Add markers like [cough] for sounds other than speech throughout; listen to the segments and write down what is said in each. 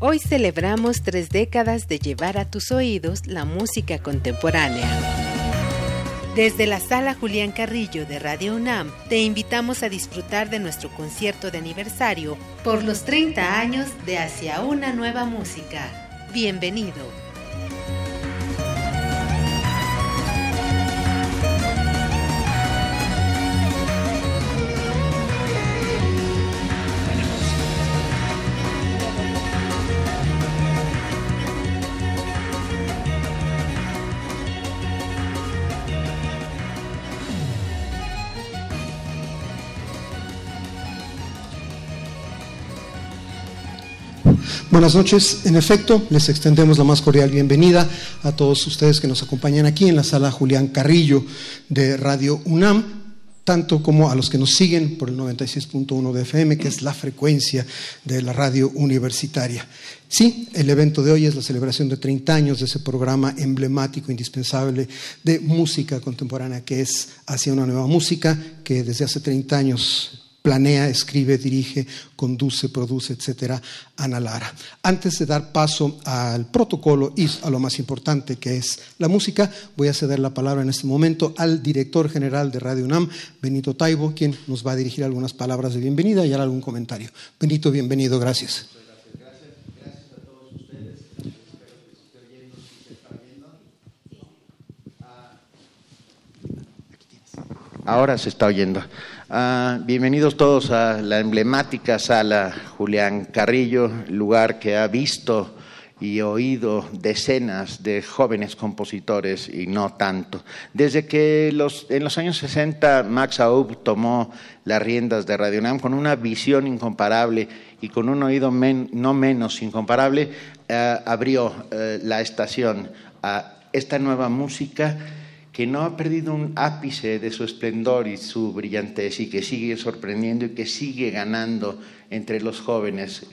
Hoy celebramos tres décadas de llevar a tus oídos la música contemporánea. Desde la sala Julián Carrillo de Radio UNAM, te invitamos a disfrutar de nuestro concierto de aniversario por los 30 años de Hacia una nueva música. Bienvenido. Buenas noches. En efecto, les extendemos la más cordial bienvenida a todos ustedes que nos acompañan aquí en la sala Julián Carrillo de Radio UNAM, tanto como a los que nos siguen por el 96.1 de FM, que es la frecuencia de la radio universitaria. Sí, el evento de hoy es la celebración de 30 años de ese programa emblemático, indispensable de música contemporánea, que es Hacia una nueva música, que desde hace 30 años planea, escribe, dirige, conduce, produce, etcétera, Ana Lara. Antes de dar paso al protocolo y a lo más importante que es la música, voy a ceder la palabra en este momento al director general de Radio UNAM, Benito Taibo, quien nos va a dirigir algunas palabras de bienvenida y hará algún comentario. Benito, bienvenido, gracias. Ahora se está oyendo. Ah, bienvenidos todos a la emblemática sala Julián Carrillo, lugar que ha visto y oído decenas de jóvenes compositores y no tanto. Desde que los, en los años 60 Max Aub tomó las riendas de Radio Nam con una visión incomparable y con un oído no menos incomparable, eh, abrió eh, la estación a esta nueva música que no ha perdido un ápice de su esplendor y su brillantez y que sigue sorprendiendo y que sigue ganando entre los jóvenes,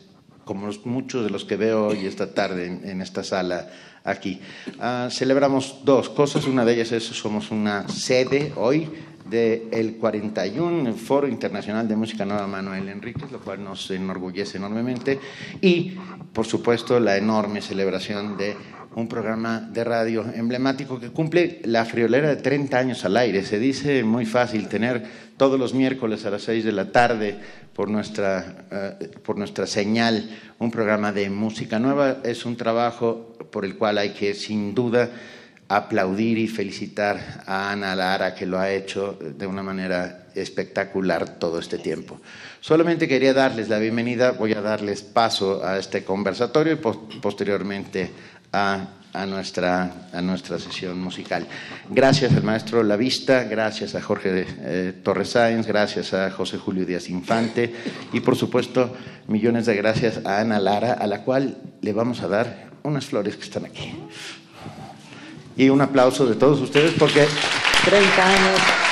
como muchos de los que veo hoy esta tarde en, esta sala aquí. Ah, celebramos dos cosas, una de ellas es somos una sede hoy del 41 Foro Internacional de Música Nueva Manuel Enríquez, lo cual nos enorgullece enormemente, y por supuesto la enorme celebración de un programa de radio emblemático que cumple la friolera de 30 años al aire. Se dice muy fácil tener todos los miércoles a las 6 de la tarde por nuestra, eh, por nuestra señal un programa de música nueva. Es un trabajo por el cual hay que, sin duda, aplaudir y felicitar a Ana Lara, que lo ha hecho de una manera espectacular todo este tiempo. Solamente quería darles la bienvenida, voy a darles paso a este conversatorio y posteriormente a, nuestra, a nuestra sesión musical. Gracias al maestro Lavista, gracias a Jorge eh, Torres Sáenz, gracias a José Julio Díaz Infante y por supuesto millones de gracias a Ana Lara, a la cual le vamos a dar unas flores que están aquí. Y un aplauso de todos ustedes porque 30 años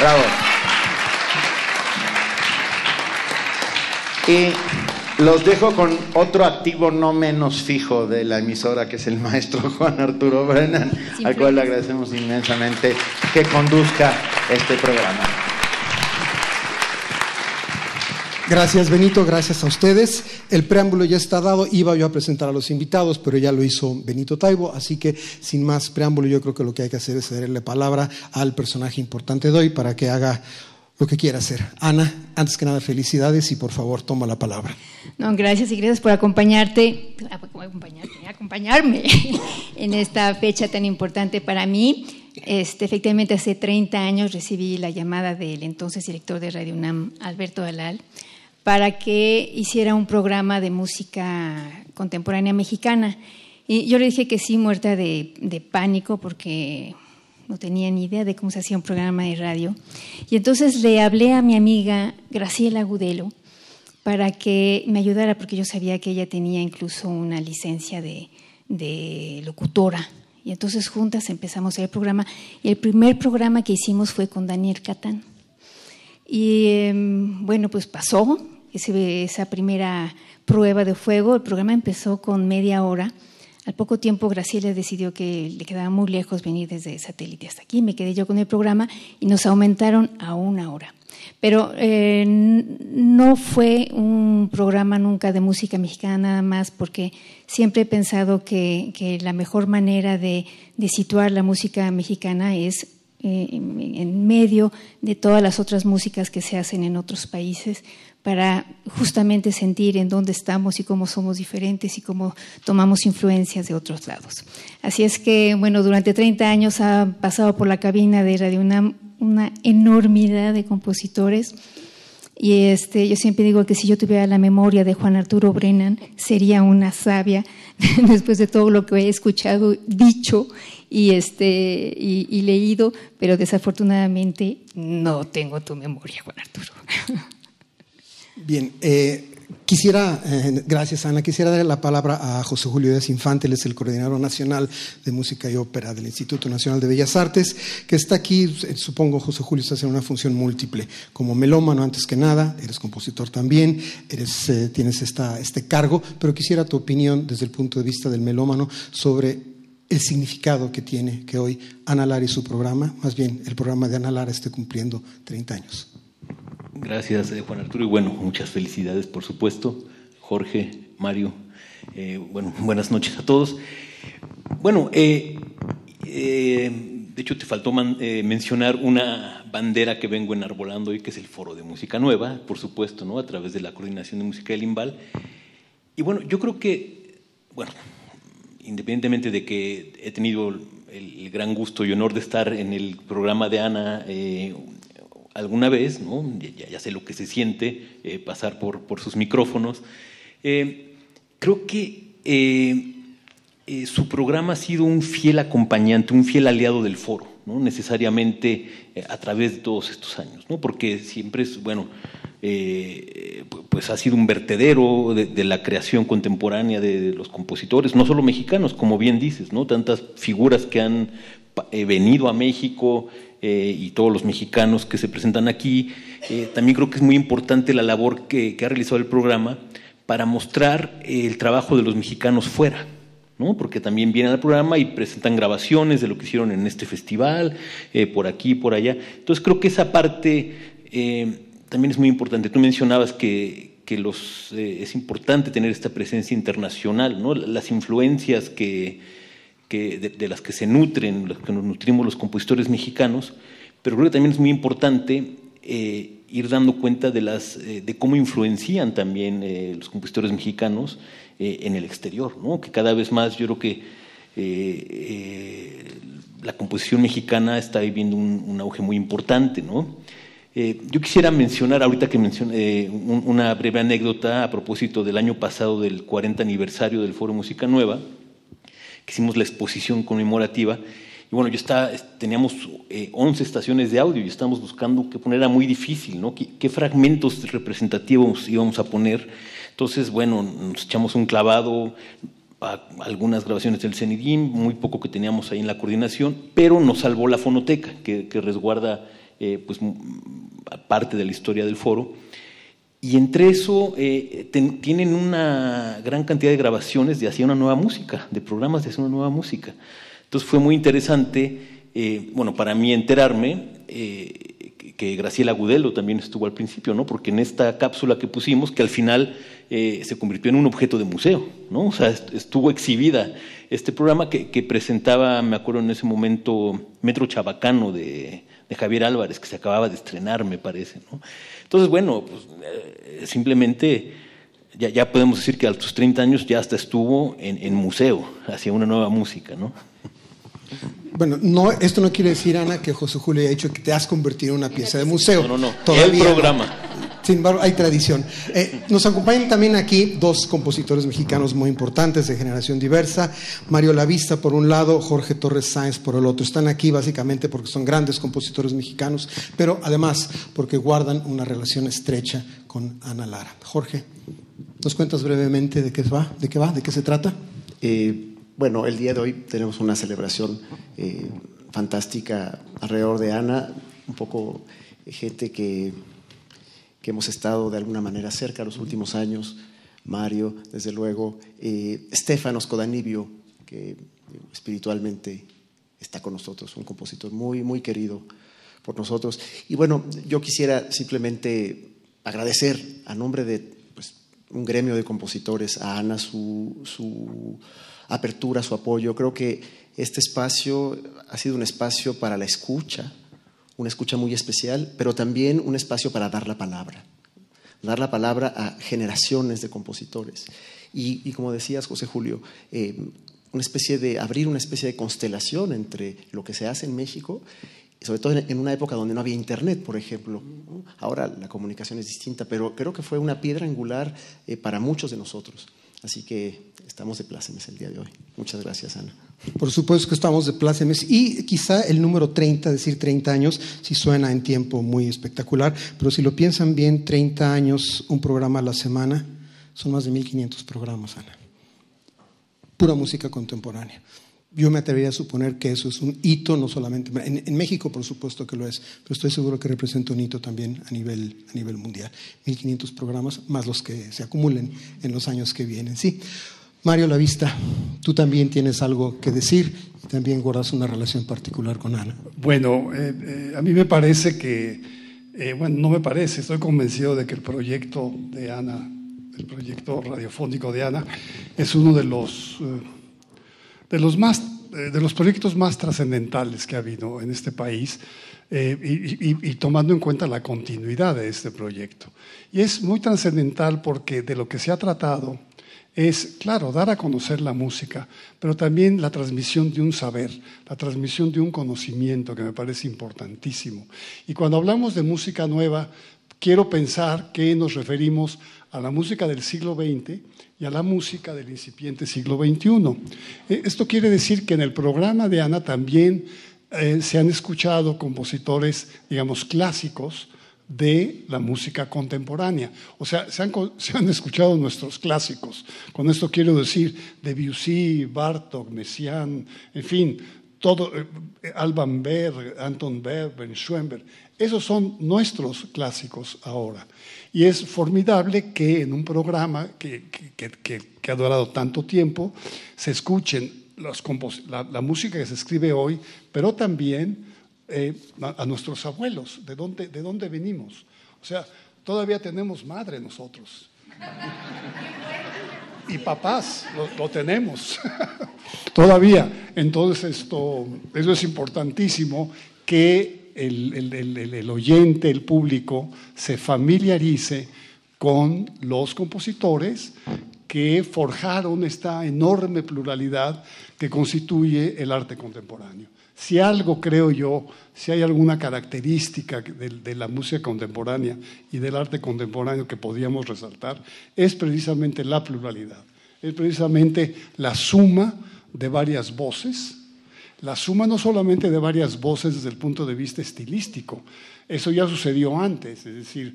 Bravo. Y los dejo con otro activo no menos fijo de la emisora, que es el maestro [laughs] Juan Arturo Brennan, al cual le agradecemos inmensamente que conduzca este programa. Gracias Benito, gracias a ustedes. El preámbulo ya está dado, iba yo a presentar a los invitados, pero ya lo hizo Benito Taibo, así que sin más preámbulo yo creo que lo que hay que hacer es cederle palabra al personaje importante de hoy para que haga lo que quiera hacer. Ana, antes que nada, felicidades y por favor toma la palabra. No, gracias y gracias por acompañarte, acompañarme [laughs] en esta fecha tan importante para mí. Este, efectivamente, hace 30 años recibí la llamada del entonces director de Radio UNAM, Alberto Alal, para que hiciera un programa de música contemporánea mexicana. Y yo le dije que sí, muerta de, pánico, porque no tenía ni idea de cómo se hacía un programa de radio. Y entonces le hablé a mi amiga Graciela Gudelo para que me ayudara, porque yo sabía que ella tenía incluso una licencia de, locutora. Y entonces juntas empezamos el programa. Y el primer programa que hicimos fue con Daniel Catán. Y em, bueno, pues pasó esa primera prueba de fuego. El programa empezó con media hora Al poco tiempo Graciela decidió que le quedaba muy lejos venir desde satélite hasta aquí, me quedé yo con el programa y nos aumentaron a una hora. Pero eh, no fue un programa nunca de música mexicana nada más, porque siempre he pensado que, la mejor manera de, situar la música mexicana es eh, en medio de todas las otras músicas que se hacen en otros países para justamente sentir en dónde estamos y cómo somos diferentes y cómo tomamos influencias de otros lados. Así es que, bueno, durante 30 años ha pasado por la cabina de Radio UNAM una enormidad de compositores. Y este, yo siempre digo que si yo tuviera la memoria de Juan Arturo Brennan, sería una sabia [laughs] después de todo lo que he escuchado, dicho y, este, y leído, pero desafortunadamente no tengo tu memoria, Juan Arturo. [laughs] Bien, eh, quisiera, eh, gracias Ana, quisiera dar la palabra a José Julio Díaz Infante, él es el coordinador nacional de música y ópera del Instituto Nacional de Bellas Artes, que está aquí, eh, supongo José Julio está haciendo una función múltiple, como melómano antes que nada, eres compositor también, eres, tienes esta, este cargo, pero quisiera tu opinión desde el punto de vista del melómano sobre el significado que tiene que hoy Ana Lara y su programa, más bien el programa de Ana Lara esté cumpliendo 30 años. Gracias, eh, Juan Arturo. Y bueno, muchas felicidades, por supuesto. Jorge, Mario, eh, bueno, buenas noches a todos. Bueno, eh, de hecho te faltó mencionar una bandera que vengo enarbolando hoy, que es el Foro de Música Nueva, por supuesto, ¿no? a través de la Coordinación de Música del IMBAL. Y bueno, yo creo que, bueno, independientemente de que he tenido el, gran gusto y honor de estar en el programa de Ana alguna vez, ya, sé lo que se siente eh, pasar por, sus micrófonos. Eh, creo que eh, su programa ha sido un fiel acompañante, un fiel aliado del foro, necesariamente a través de todos estos años, porque siempre es, bueno, pues ha sido un vertedero de, la creación contemporánea de, los compositores, no solo mexicanos, como bien dices, tantas figuras que han venido a México, eh, y todos los mexicanos que se presentan aquí. Eh, también creo que es muy importante la labor que, ha realizado el programa para mostrar el trabajo de los mexicanos fuera. ¿no? porque también vienen al programa y presentan grabaciones de lo que hicieron en este festival, eh, por aquí, por allá. Entonces creo que esa parte también es muy importante. Tú mencionabas que, que los, es importante tener esta presencia internacional, ¿no? las influencias que, de, las que se nutren, las que nos nutrimos los compositores mexicanos, pero creo que también es muy importante eh, ir dando cuenta de, las, eh, de cómo influencian también eh, los compositores mexicanos en el exterior, que cada vez más yo creo que la composición mexicana está viviendo un, auge muy importante. yo quisiera mencionar, ahorita que mencioné, una breve anécdota a propósito del año pasado del 40 aniversario del Foro Música Nueva hicimos la exposición conmemorativa. Y bueno, yo estaba, teníamos 11 eh, estaciones de audio y estábamos buscando qué poner, era muy difícil, ¿no? ¿Qué, fragmentos representativos íbamos a poner? Entonces, bueno, nos echamos un clavado a algunas grabaciones del CENIDIM, muy poco que teníamos ahí en la coordinación, pero nos salvó la fonoteca, que, resguarda eh, pues, parte de la historia del foro. Y entre eso eh, tienen una gran cantidad de grabaciones de hacer una nueva música, de programas de hacer una nueva música. Entonces fue muy interesante, eh, bueno, para mí enterarme eh, que Graciela Agudelo también estuvo al principio, ¿no? Porque en esta cápsula que pusimos, que al final se convirtió en un objeto de museo, ¿no? O sea, estuvo exhibida este programa que, que presentaba, me acuerdo en ese momento, Metro Chabacano de, de Javier Álvarez, que se acababa de estrenar, me parece, ¿no? Entonces, bueno, pues, eh, simplemente ya, ya, podemos decir que a tus 30 años ya hasta estuvo en, en museo, hacia una nueva música, ¿no? Bueno, no, esto no quiere decir, Ana, que José Julio haya dicho que te has convertido en una pieza de museo. No, no, no. Todavía, el programa. Sin embargo, hay tradición. Eh, nos acompañan también aquí dos compositores mexicanos muy importantes de generación diversa. Mario Lavista por un lado, Jorge Torres Sáenz por el otro. Están aquí básicamente porque son grandes compositores mexicanos, pero además porque guardan una relación estrecha con Ana Lara. Jorge, ¿nos cuentas brevemente de qué va? ¿De qué va? ¿De qué se trata? Eh, bueno, el día de hoy tenemos una celebración eh, fantástica alrededor de Ana, un poco gente que que hemos estado de alguna manera cerca los últimos años, Mario, desde luego, eh, Stefanos Codanibio, que espiritualmente está con nosotros, un compositor muy, muy querido por nosotros. Y bueno, yo quisiera simplemente agradecer a nombre de pues, un gremio de compositores a Ana su, su apertura, su apoyo. Creo que este espacio ha sido un espacio para la escucha, una escucha muy especial, pero también un espacio para dar la palabra, dar la palabra a generaciones de compositores. Y, como decías, José Julio, eh, una especie de abrir una especie de constelación entre lo que se hace en México, sobre todo en una época donde no había internet, por ejemplo. Ahora la comunicación es distinta, pero creo que fue una piedra angular eh, para muchos de nosotros. Así que estamos de plácemes el día de hoy. Muchas gracias, Ana. Por supuesto que estamos de plácemes y quizá el número 30, decir 30 años, sí suena en tiempo muy espectacular, pero si lo piensan bien, 30 años, un programa a la semana, son más de 1500 programas, Ana pura música contemporánea. Yo me atrevería a suponer que eso es un hito, no solamente en, México, por supuesto que lo es, pero estoy seguro que representa un hito también a nivel, a nivel mundial. 1.500 programas, más los que se acumulen en los años que vienen. Sí. Mario Lavista, tú también tienes algo que decir y también guardas una relación particular con Ana. Bueno, eh, eh, a mí me parece que, eh, bueno, no me parece, estoy convencido de que el proyecto de Ana el proyecto radiofónico de Ana, es uno de los, de los, más, de los proyectos más trascendentales que ha habido en este país eh, y, tomando en cuenta la continuidad de este proyecto. Y es muy trascendental porque de lo que se ha tratado es, claro, dar a conocer la música, pero también la transmisión de un saber, la transmisión de un conocimiento que me parece importantísimo. Y cuando hablamos de música nueva, quiero pensar que nos referimos a la música del siglo XX y a la música del incipiente siglo XXI. Eh, esto quiere decir que en el programa de Ana también eh, se han escuchado compositores, digamos, clásicos de la música contemporánea. O sea, se han, [laughs] se han escuchado nuestros clásicos. Con esto quiero decir Debussy, Bartok, Messiaen, en fin, todo, eh, Alban Berg, Anton Berg, Schoenberg. Esos son nuestros clásicos ahora. Y es formidable que en un programa que, ha durado tanto tiempo se escuchen la, música que se escribe hoy, pero también eh, a, nuestros abuelos, de dónde, de dónde venimos. O sea, todavía tenemos madre nosotros. Y papás, lo, tenemos [laughs] todavía. Entonces, esto, eso es importantísimo que el, oyente, el público, se familiarice con los compositores que forjaron esta enorme pluralidad que constituye el arte contemporáneo. Si algo creo yo, si hay alguna característica de, la música contemporánea y del arte contemporáneo que podríamos resaltar, es precisamente la pluralidad, es precisamente la suma de varias voces, la suma no solamente de varias voces desde el punto de vista estilístico, eso ya sucedió antes, es decir,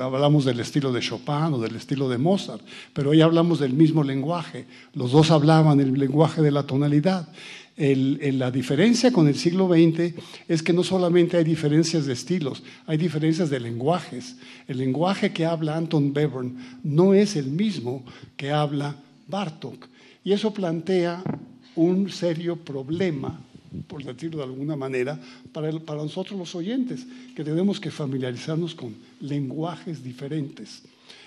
hablamos del estilo de Chopin o del estilo de Mozart, pero hoy hablamos del mismo lenguaje, los dos hablaban el lenguaje de la tonalidad. La diferencia con el siglo XX es que no solamente hay diferencias de estilos, hay diferencias de lenguajes. El lenguaje que habla Anton Bevern no es el mismo que habla Bartok. Y eso plantea un serio problema, por decirlo de alguna manera, para, para nosotros los oyentes, que tenemos que familiarizarnos con lenguajes diferentes.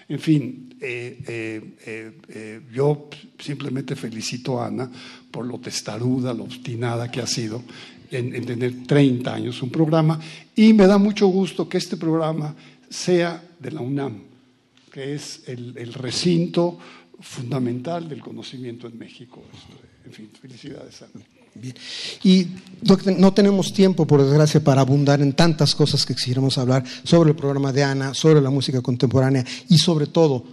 En fin, eh, eh, eh, yo simplemente felicito a Ana por lo testaruda, lo obstinada que ha sido en, tener 30 años un programa y me da mucho gusto que este programa sea de la UNAM, que es el, el recinto fundamental del conocimiento en México. En fin, felicidades, Ana. Bien. Y no tenemos tiempo, por desgracia, para abundar en tantas cosas que quisiéramos hablar sobre el programa de Ana, sobre la música contemporánea y sobre todo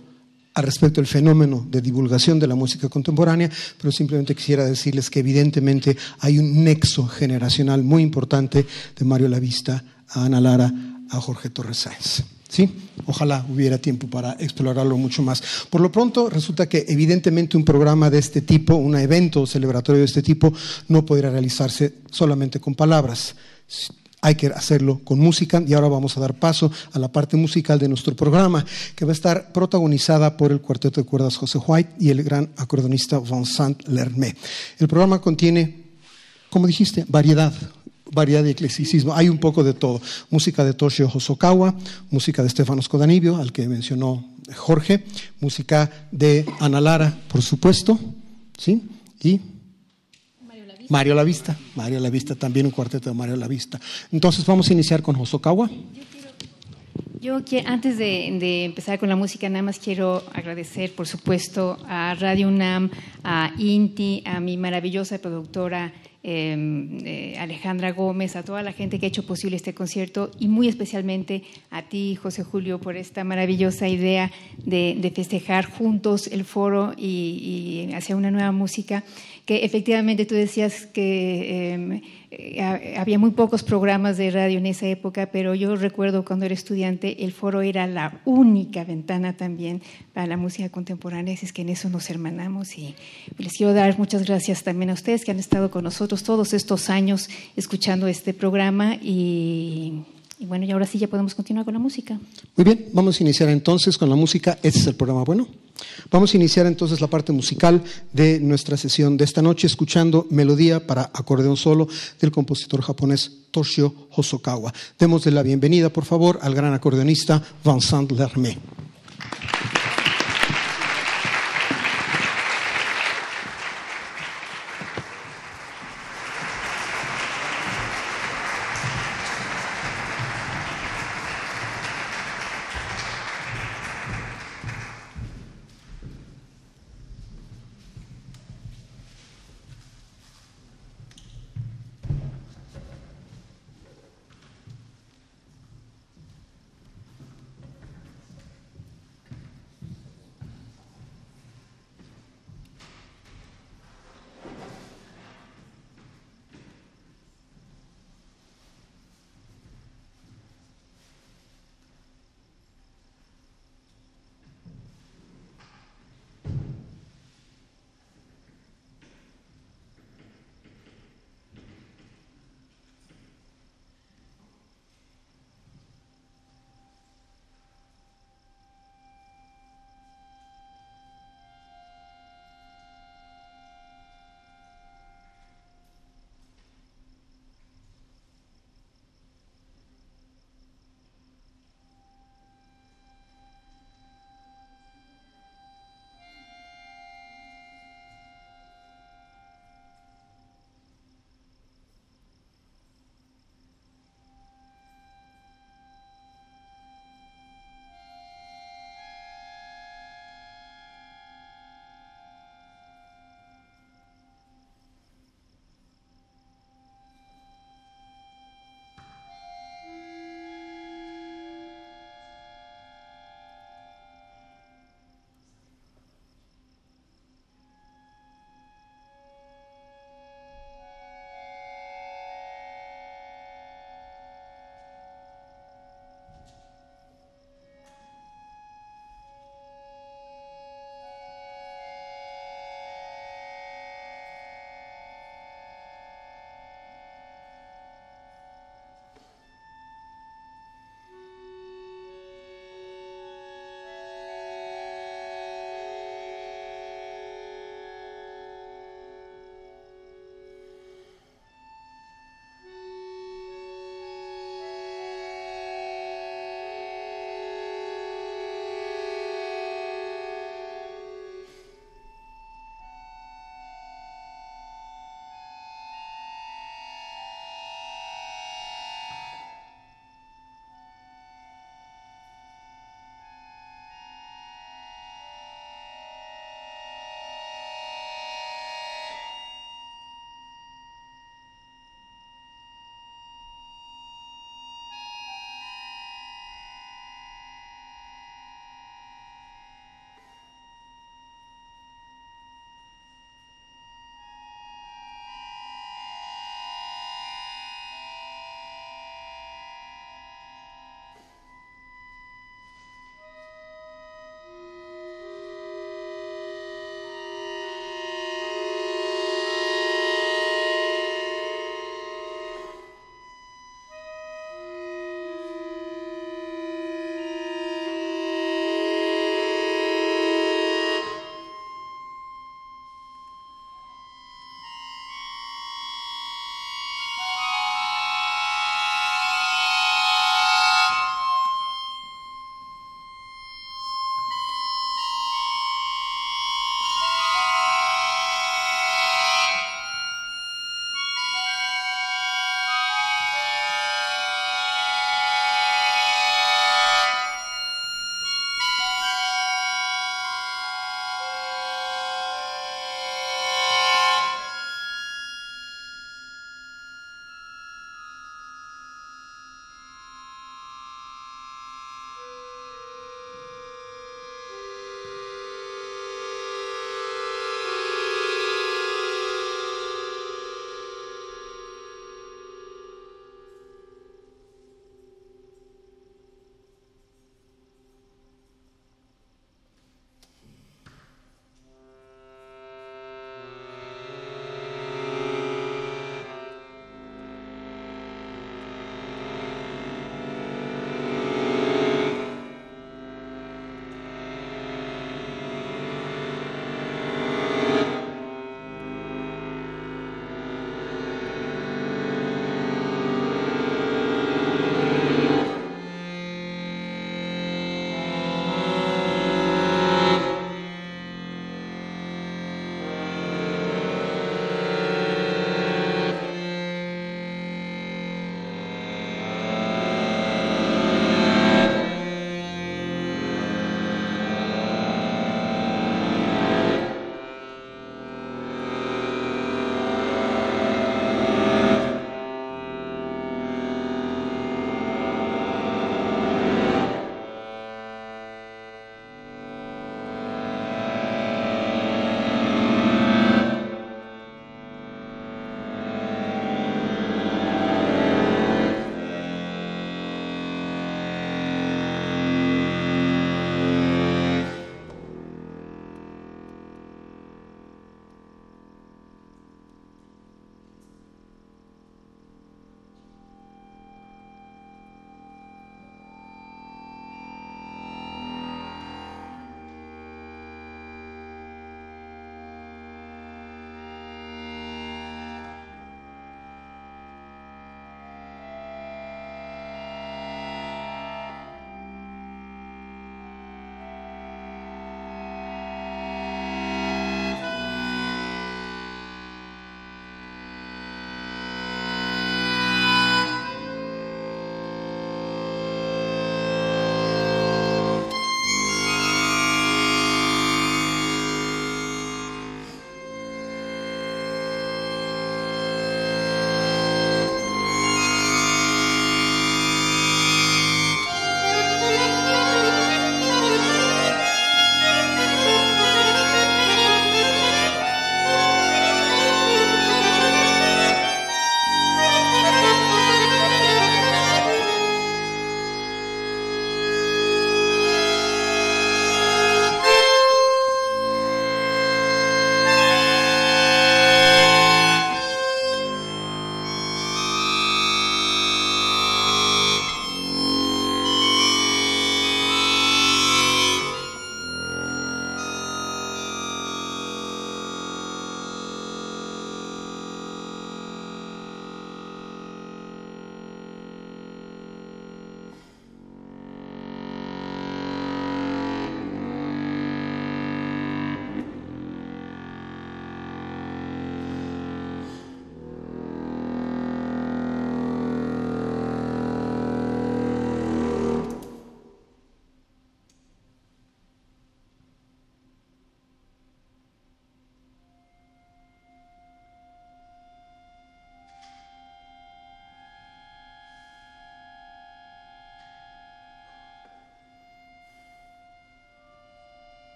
al respecto del fenómeno de divulgación de la música contemporánea, pero simplemente quisiera decirles que evidentemente hay un nexo generacional muy importante de Mario Lavista a Ana Lara, a Jorge Torres Sáenz. ¿Sí? Ojalá hubiera tiempo para explorarlo mucho más. Por lo pronto, resulta que evidentemente un programa de este tipo, un evento celebratorio de este tipo, no podrá realizarse solamente con palabras. hay que hacerlo con música y ahora vamos a dar paso a la parte musical de nuestro programa que va a estar protagonizada por el cuarteto de cuerdas José White y el gran acordeonista Vincent Lermé. El programa contiene, como dijiste, variedad, variedad de eclesicismo. Hay un poco de todo. Música de Toshio Hosokawa, música de Stefanos Codanibio, al que mencionó Jorge, música de Ana Lara, por supuesto, ¿sí? Y Mario Lavista. Mario Lavista, también un cuarteto de Mario Lavista. Entonces vamos a iniciar con Hosokawa. Yo quiero, antes de, empezar con la música, nada más quiero agradecer, por supuesto, a Radio UNAM, a Inti, a mi maravillosa productora eh, Alejandra Gómez, a toda la gente que ha hecho posible este concierto y muy especialmente a ti, José Julio, por esta maravillosa idea de, festejar juntos el foro y, y hacer una nueva música que efectivamente tú decías que em, eh, había muy pocos programas de radio en esa época, pero yo recuerdo cuando era estudiante, el foro era la única ventana también para la música contemporánea, así es que en eso nos hermanamos y les quiero dar muchas gracias también a ustedes que han estado con nosotros todos estos años escuchando este programa y y bueno, y ahora sí ya podemos continuar con la música. Muy bien, vamos a iniciar entonces con la música. Este es el programa bueno. Vamos a iniciar entonces la parte musical de nuestra sesión de esta noche escuchando Melodía para acordeón solo del compositor japonés Toshio Hosokawa. Démosle la bienvenida, por favor, al gran acordeonista Vincent Lermé.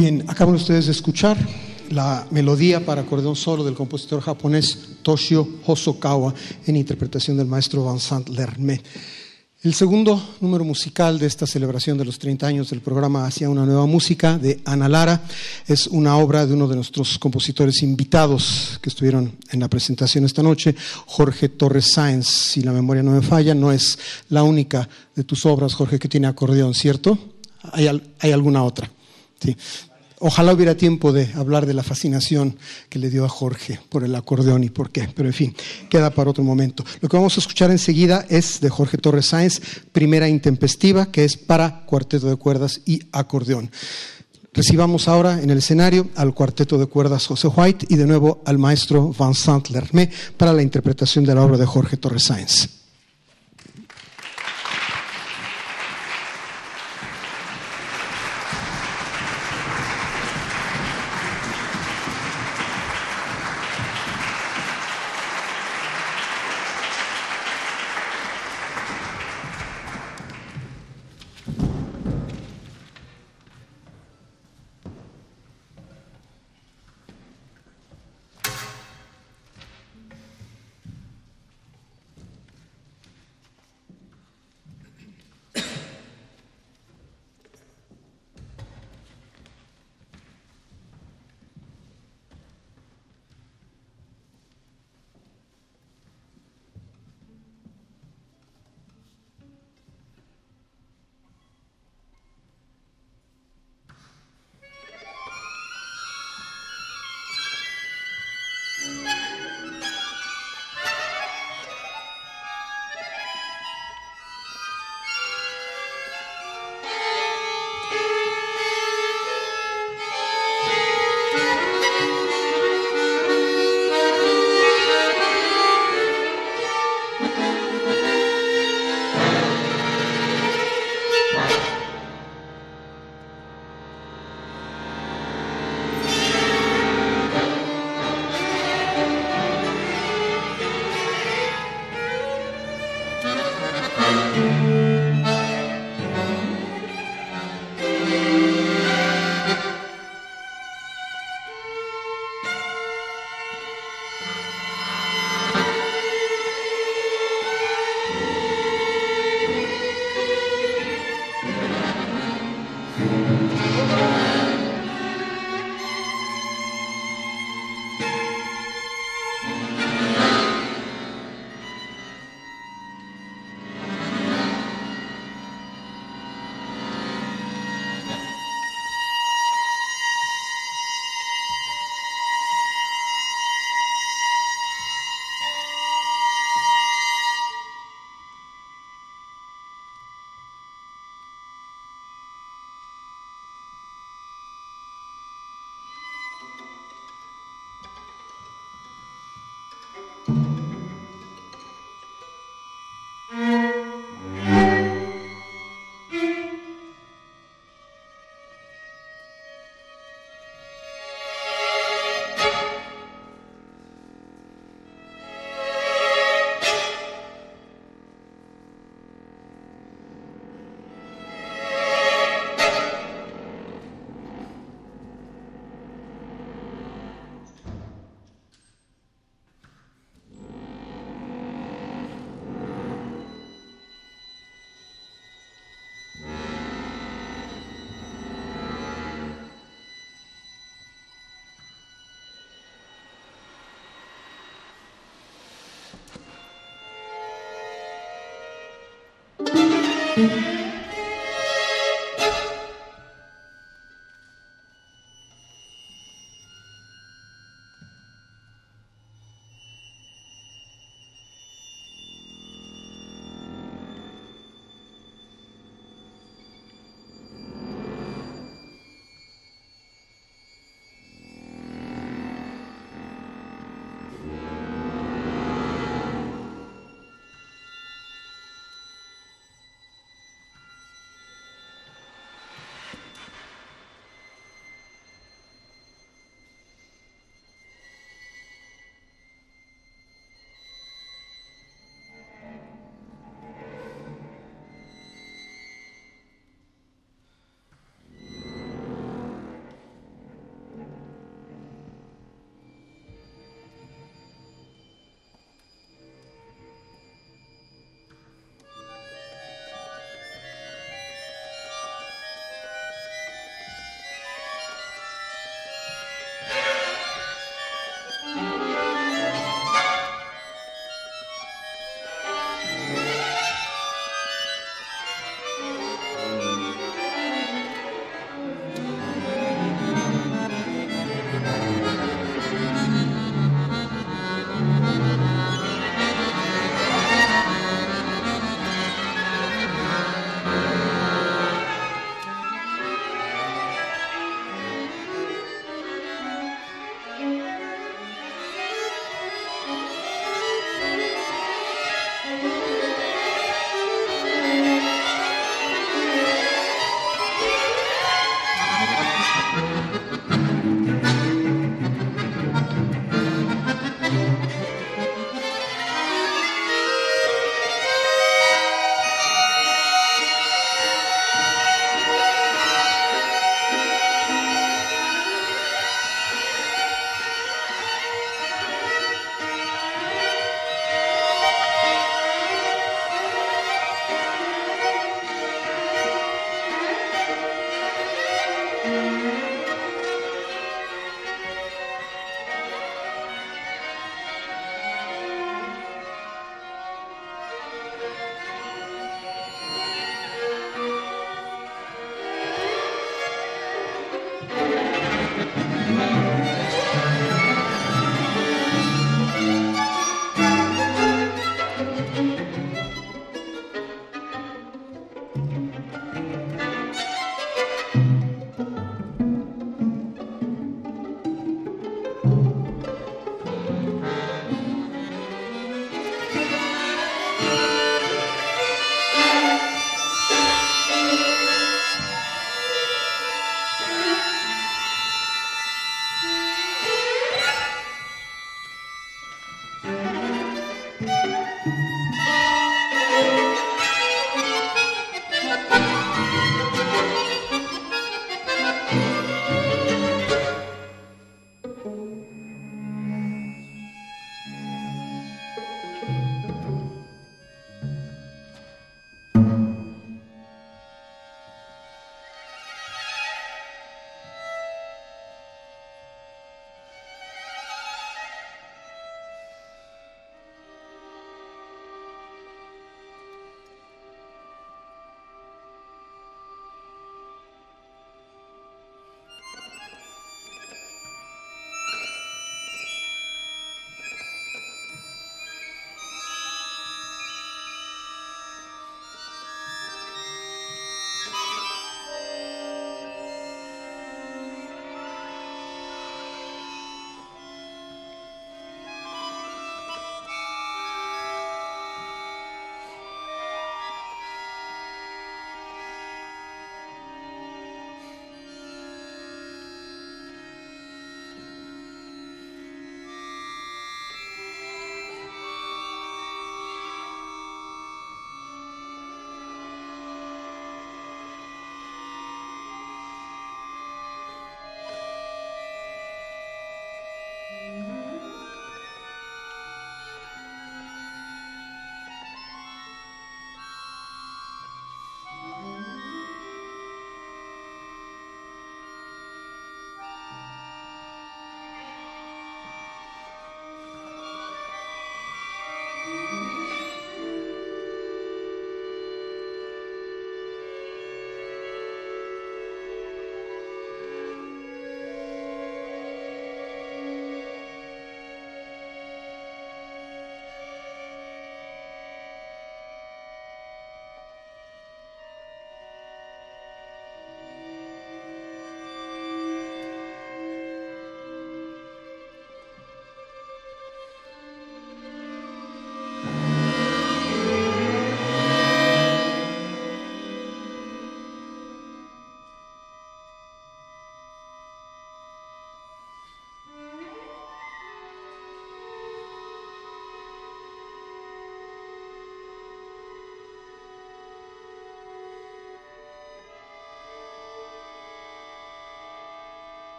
Bien, acaban ustedes de escuchar la melodía para acordeón solo del compositor japonés Toshio Hosokawa en interpretación del maestro Vincent Lermé. El segundo número musical de esta celebración de los 30 años del programa Hacia una nueva música de Ana Lara es una obra de uno de nuestros compositores invitados que estuvieron en la presentación esta noche, Jorge Torres Sáenz. Si la memoria no me falla, no es la única de tus obras, Jorge, que tiene acordeón, ¿cierto? ¿Hay, hay alguna otra? Sí. Ojalá hubiera tiempo de hablar de la fascinación que le dio a Jorge por el acordeón y por qué, pero en fin, queda para otro momento. Lo que vamos a escuchar enseguida es de Jorge Torres Sáenz, Primera Intempestiva, que es para cuarteto de cuerdas y acordeón. Recibamos ahora en el escenario al cuarteto de cuerdas José White y de nuevo al maestro Vincent Lermé para la interpretación de la obra de Jorge Torres Sáenz.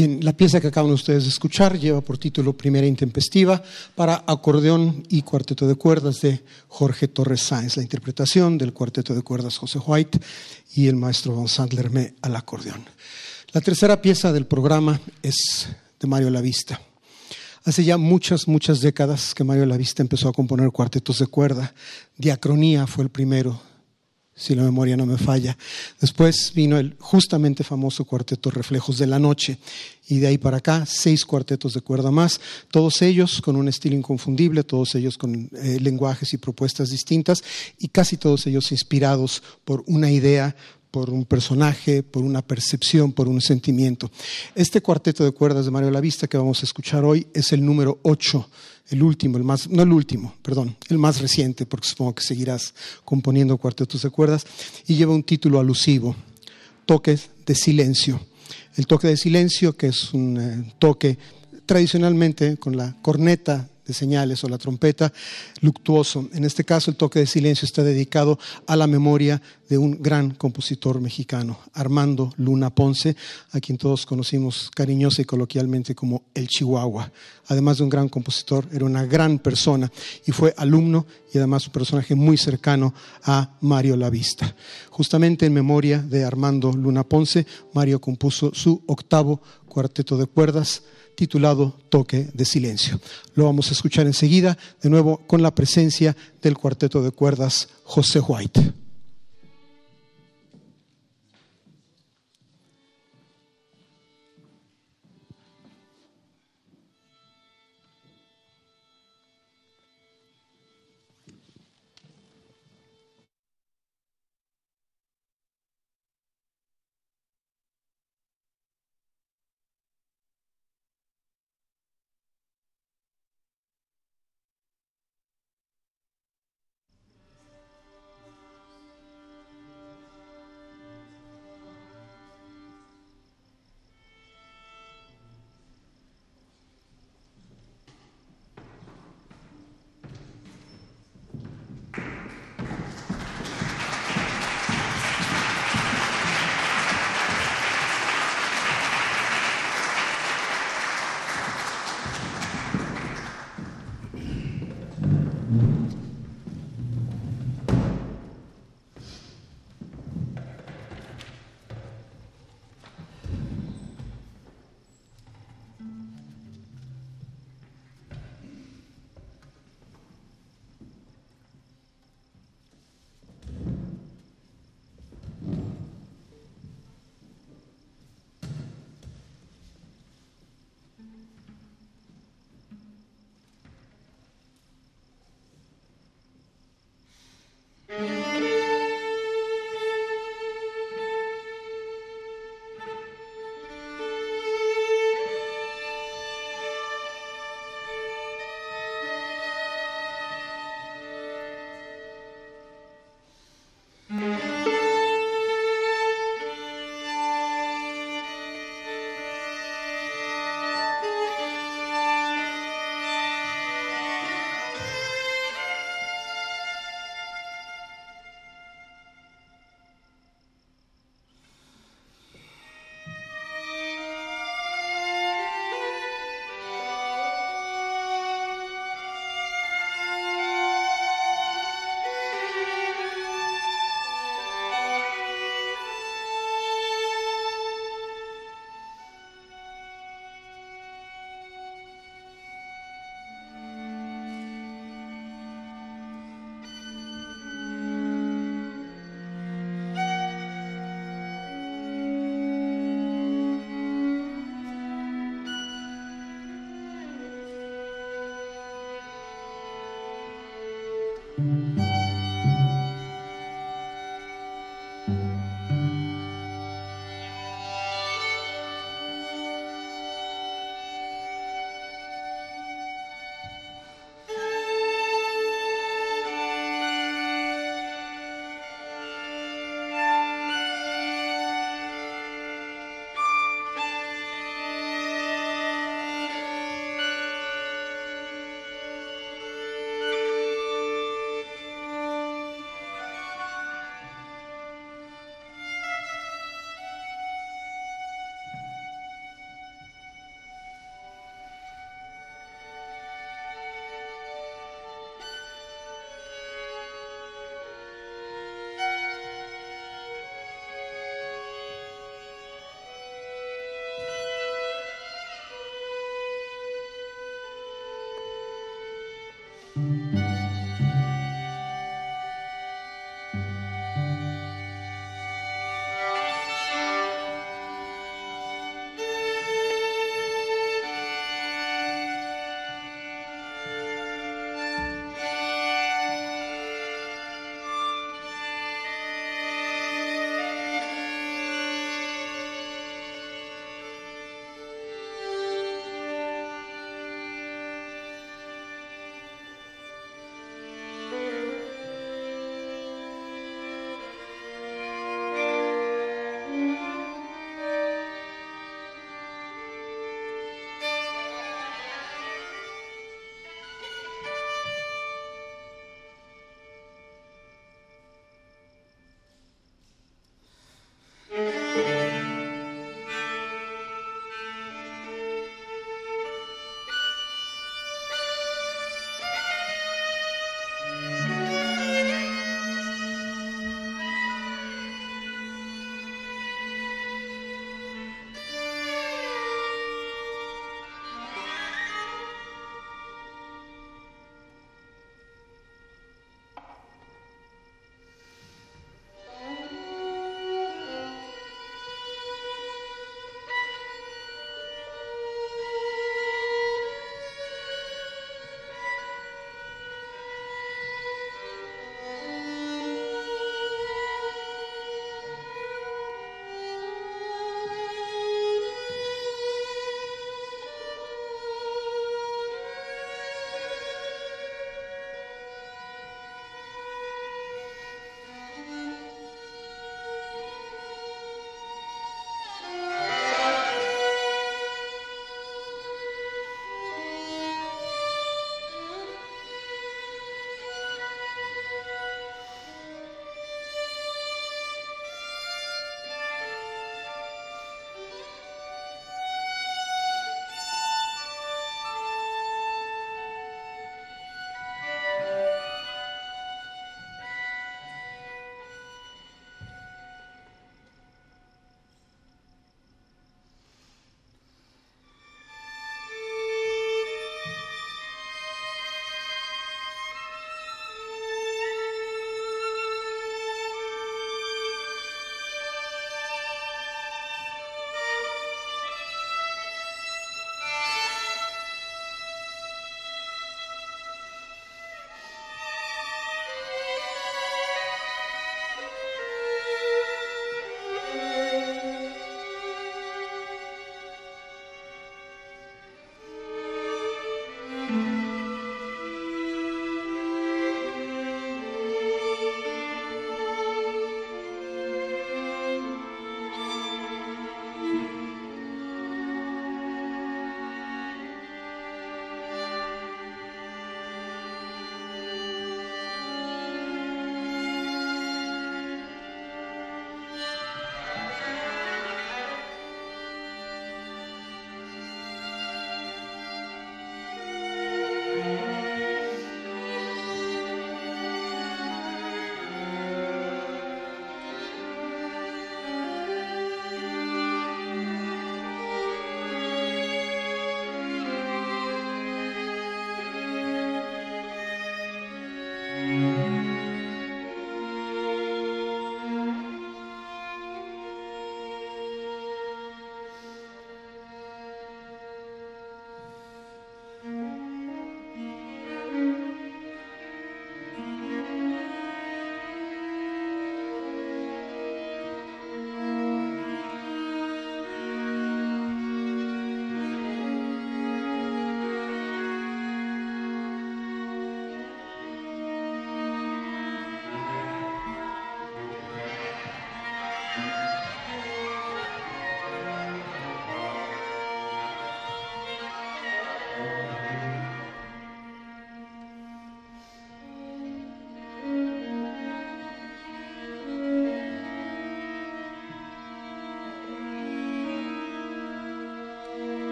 Bien, la pieza que acaban ustedes de escuchar lleva por título Primera Intempestiva para acordeón y cuarteto de cuerdas de Jorge Torres Sáenz, la interpretación del cuarteto de cuerdas José White y el maestro Von Sandler al acordeón. La tercera pieza del programa es de Mario Lavista. Hace ya muchas, muchas décadas que Mario Lavista empezó a componer cuartetos de cuerda. Diacronía fue el primero si la memoria no me falla. Después vino el justamente famoso cuarteto Reflejos de la Noche, y de ahí para acá seis cuartetos de cuerda más, todos ellos con un estilo inconfundible, todos ellos con eh, lenguajes y propuestas distintas, y casi todos ellos inspirados por una idea, por un personaje, por una percepción, por un sentimiento. Este cuarteto de cuerdas de Mario Lavista que vamos a escuchar hoy es el número 8 el último, el más, no el último, perdón, el más reciente, porque supongo que seguirás componiendo cuartetos de cuerdas, y lleva un título alusivo, Toque de Silencio. El toque de silencio, que es un eh, toque tradicionalmente con la corneta señales o la trompeta luctuoso. En este caso, el toque de silencio está dedicado a la memoria de un gran compositor mexicano, Armando Luna Ponce, a quien todos conocimos cariñosa y coloquialmente como el Chihuahua. Además de un gran compositor, era una gran persona y fue alumno y además un personaje muy cercano a Mario Lavista. Justamente en memoria de Armando Luna Ponce, Mario compuso su octavo cuarteto de cuerdas titulado Toque de Silencio. Lo vamos a escuchar enseguida, de nuevo con la presencia del cuarteto de cuerdas José White.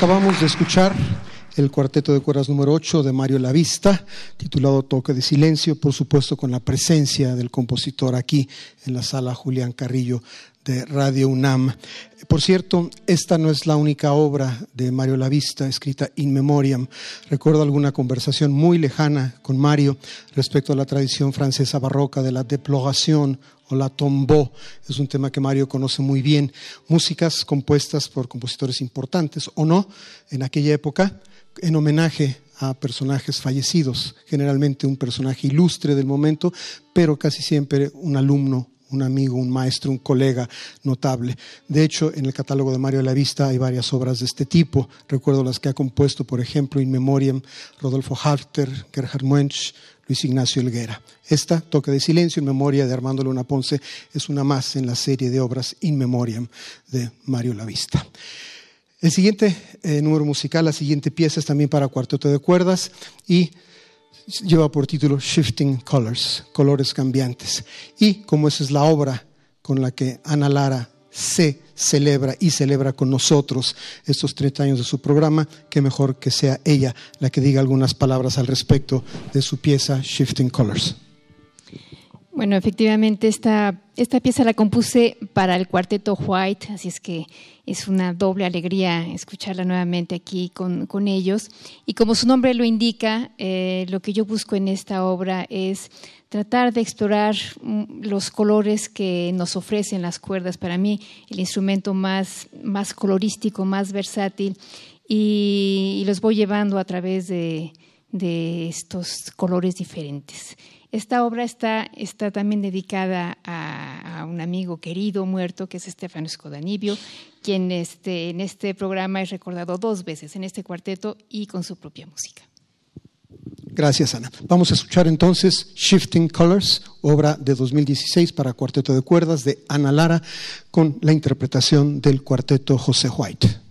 Acabamos de escuchar el cuarteto de cuerdas número 8 de Mario Lavista, titulado Toque de Silencio, por supuesto con la presencia del compositor aquí en la sala Julián Carrillo de Radio UNAM. Por cierto, esta no es la única obra de Mario Lavista escrita in memoriam. Recuerdo alguna conversación muy lejana con Mario respecto a la tradición francesa barroca de la deploración o la tombeau. Es un tema que Mario conoce muy bien. Músicas compuestas por compositores importantes o no en aquella época en homenaje a personajes fallecidos, generalmente un personaje ilustre del momento, pero casi siempre un alumno un amigo, un maestro, un colega notable. De hecho, en el catálogo de Mario La Vista hay varias obras de este tipo. Recuerdo las que ha compuesto, por ejemplo, In Memoriam, Rodolfo Halter, Gerhard Muench, Luis Ignacio Elguera. Esta, Toque de Silencio, en memoria de Armando Luna Ponce, es una más en la serie de obras In Memoriam de Mario La Vista. El siguiente eh, número musical, la siguiente pieza es también para cuarteto de cuerdas y lleva por título Shifting Colors, colores cambiantes. Y como esa es la obra con la que Ana Lara se celebra y celebra con nosotros estos 30 años de su programa, que mejor que sea ella la que diga algunas palabras al respecto de su pieza Shifting Colors. Bueno, efectivamente, esta, esta pieza la compuse para el cuarteto White, así es que es una doble alegría escucharla nuevamente aquí con, con ellos. Y como su nombre lo indica, eh, lo que yo busco en esta obra es tratar de explorar mm, los colores que nos ofrecen las cuerdas. Para mí, el instrumento más, más colorístico, más versátil, y, y los voy llevando a través de, de estos colores diferentes. Esta obra está, está también dedicada a, un amigo querido muerto, que es Estefano Scodanibio, quien este, en este programa es recordado dos veces, en este cuarteto y con su propia música. Gracias, Ana. Vamos a escuchar entonces Shifting Colors, obra de 2016 para cuarteto de cuerdas de Ana Lara, con la interpretación del cuarteto José White.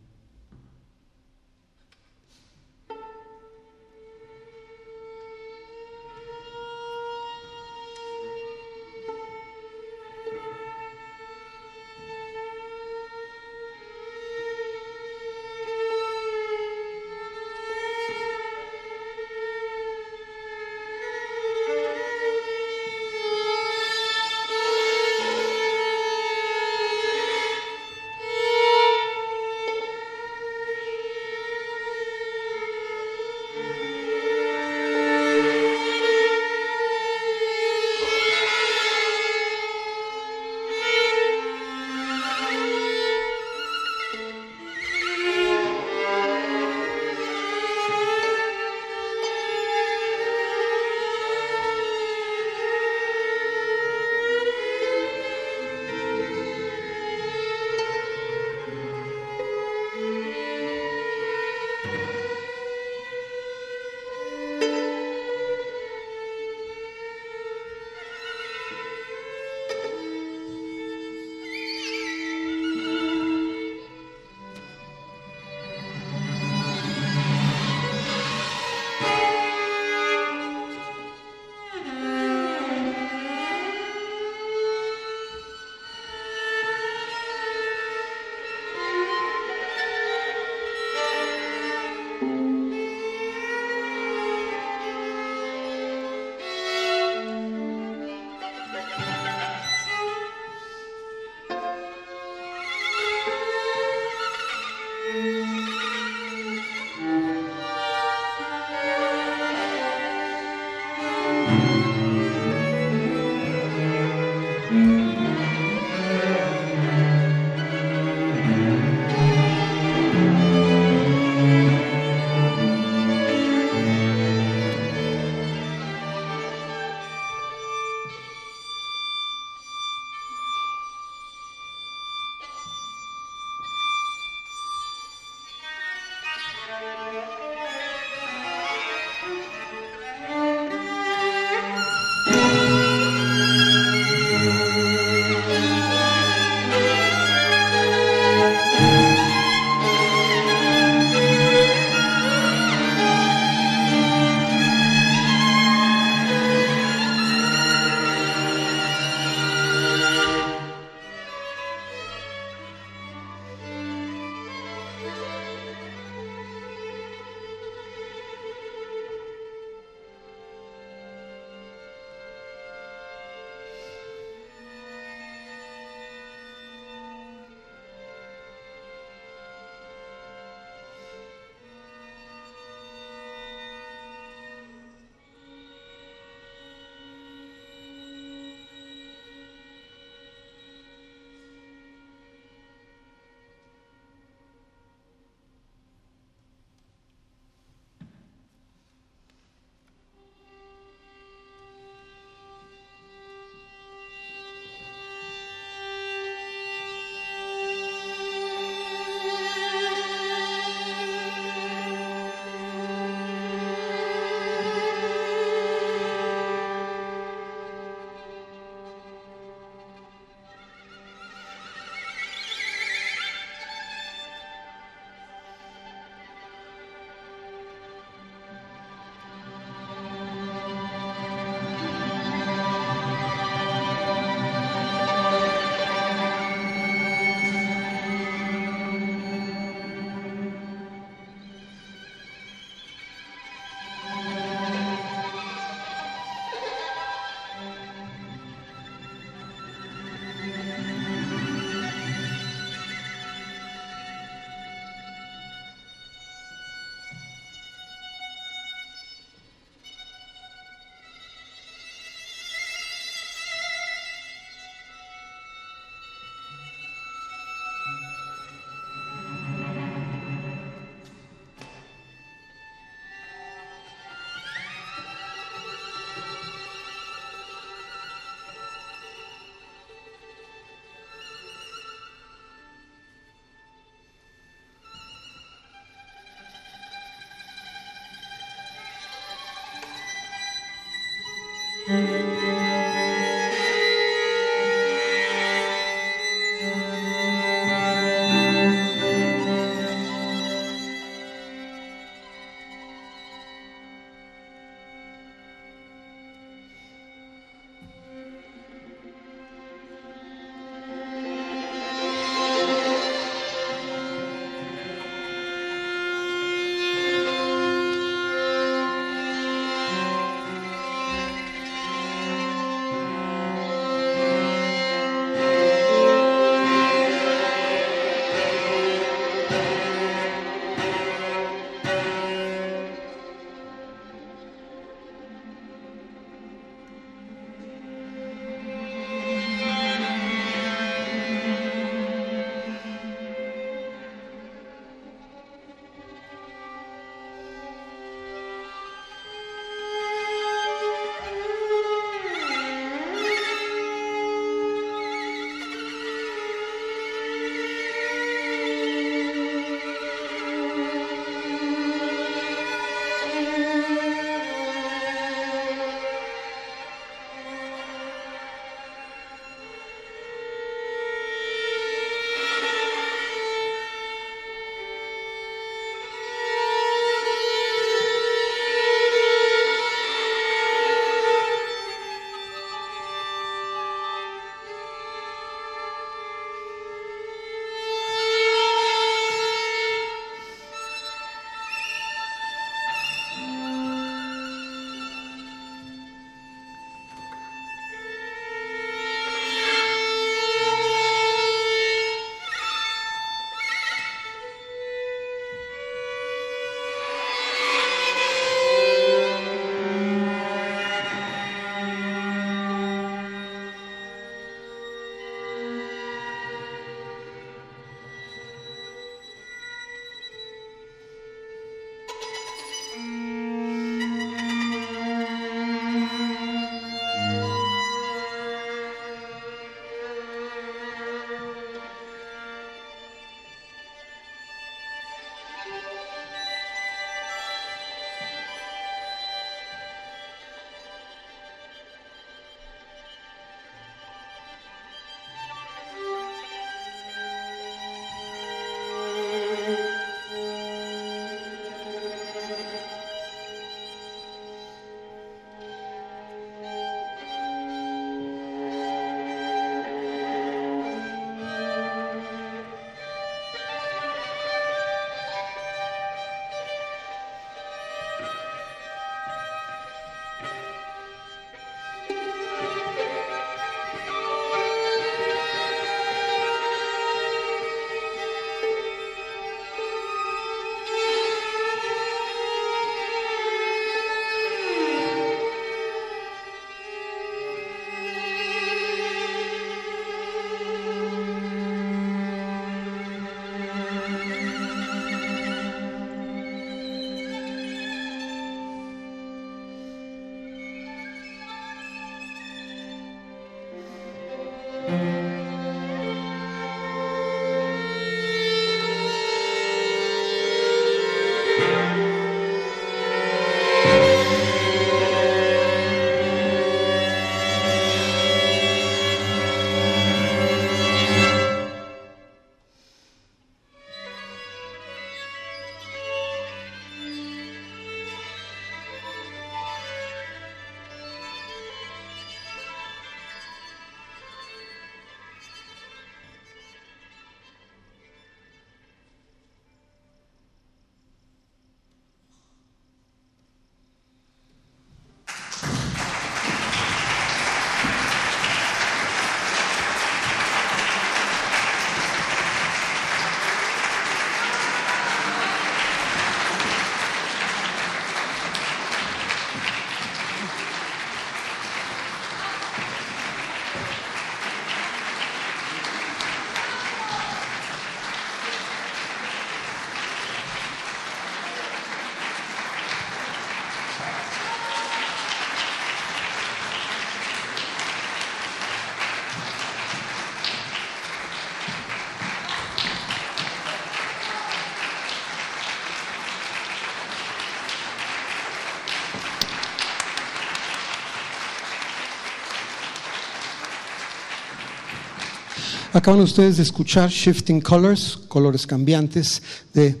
Acaban ustedes de escuchar Shifting Colors, colores cambiantes, de,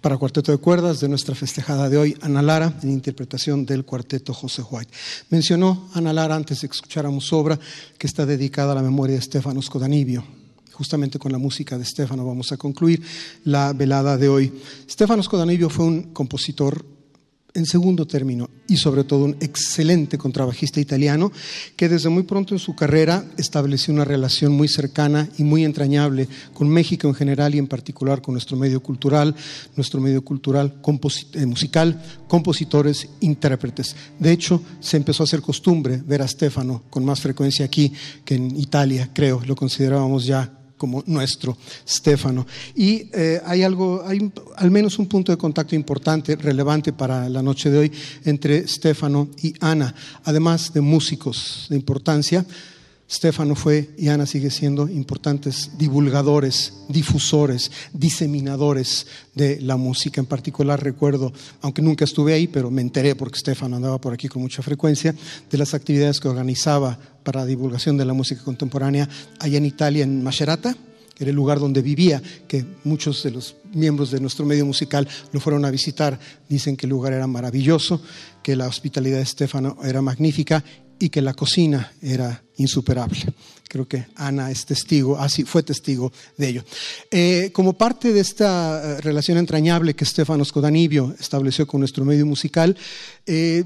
para cuarteto de cuerdas de nuestra festejada de hoy, Ana Lara, en interpretación del cuarteto José White. Mencionó Ana Lara antes de que escucháramos su obra, que está dedicada a la memoria de Stefano Scodanibio. Justamente con la música de Stefano vamos a concluir la velada de hoy. Stefano Scodanibio fue un compositor en segundo término, y sobre todo un excelente contrabajista italiano que desde muy pronto en su carrera estableció una relación muy cercana y muy entrañable con México en general y en particular con nuestro medio cultural, nuestro medio cultural eh, musical, compositores, intérpretes. De hecho, se empezó a hacer costumbre ver a Stefano con más frecuencia aquí que en Italia, creo, lo considerábamos ya como nuestro Stefano. Y eh, hay algo, hay al menos un punto de contacto importante, relevante para la noche de hoy entre Stefano y Ana. Además de músicos de importancia, Stefano fue y Ana sigue siendo importantes divulgadores, difusores, diseminadores de la música. En particular recuerdo, aunque nunca estuve ahí, pero me enteré porque Stefano andaba por aquí con mucha frecuencia, de las actividades que organizaba para divulgación de la música contemporánea allá en Italia, en Macerata, que era el lugar donde vivía, que muchos de los miembros de nuestro medio musical lo fueron a visitar. Dicen que el lugar era maravilloso, que la hospitalidad de Stefano era magnífica y que la cocina era insuperable. Creo que Ana es testigo, así fue testigo de ello. Eh, como parte de esta eh, relación entrañable que Stefano Scodanibio estableció con nuestro medio musical, eh,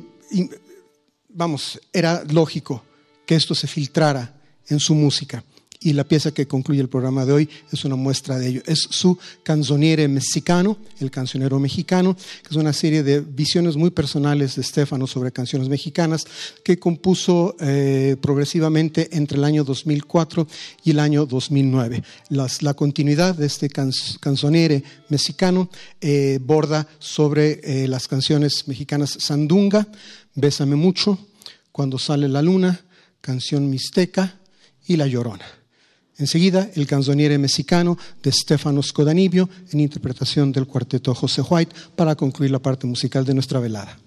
vamos, era lógico que esto se filtrara en su música y la pieza que concluye el programa de hoy es una muestra de ello. Es su Canzoniere Mexicano, el cancionero mexicano, que es una serie de visiones muy personales de Stefano sobre canciones mexicanas que compuso eh, progresivamente entre el año 2004 y el año 2009. la continuidad de este Canzoniere Mexicano eh, borda sobre eh, las canciones mexicanas Sandunga, Bésame mucho, Cuando sale la luna, Canción Mixteca y La Llorona. Enseguida, el canzoniere mexicano de Stefano Scodanibio en interpretación del cuarteto José White para concluir la parte musical de nuestra velada.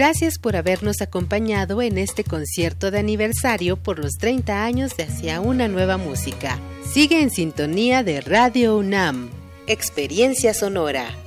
Gracias por habernos acompañado en este concierto de aniversario por los 30 años de Hacia una nueva música. Sigue en sintonía de Radio UNAM. Experiencia Sonora.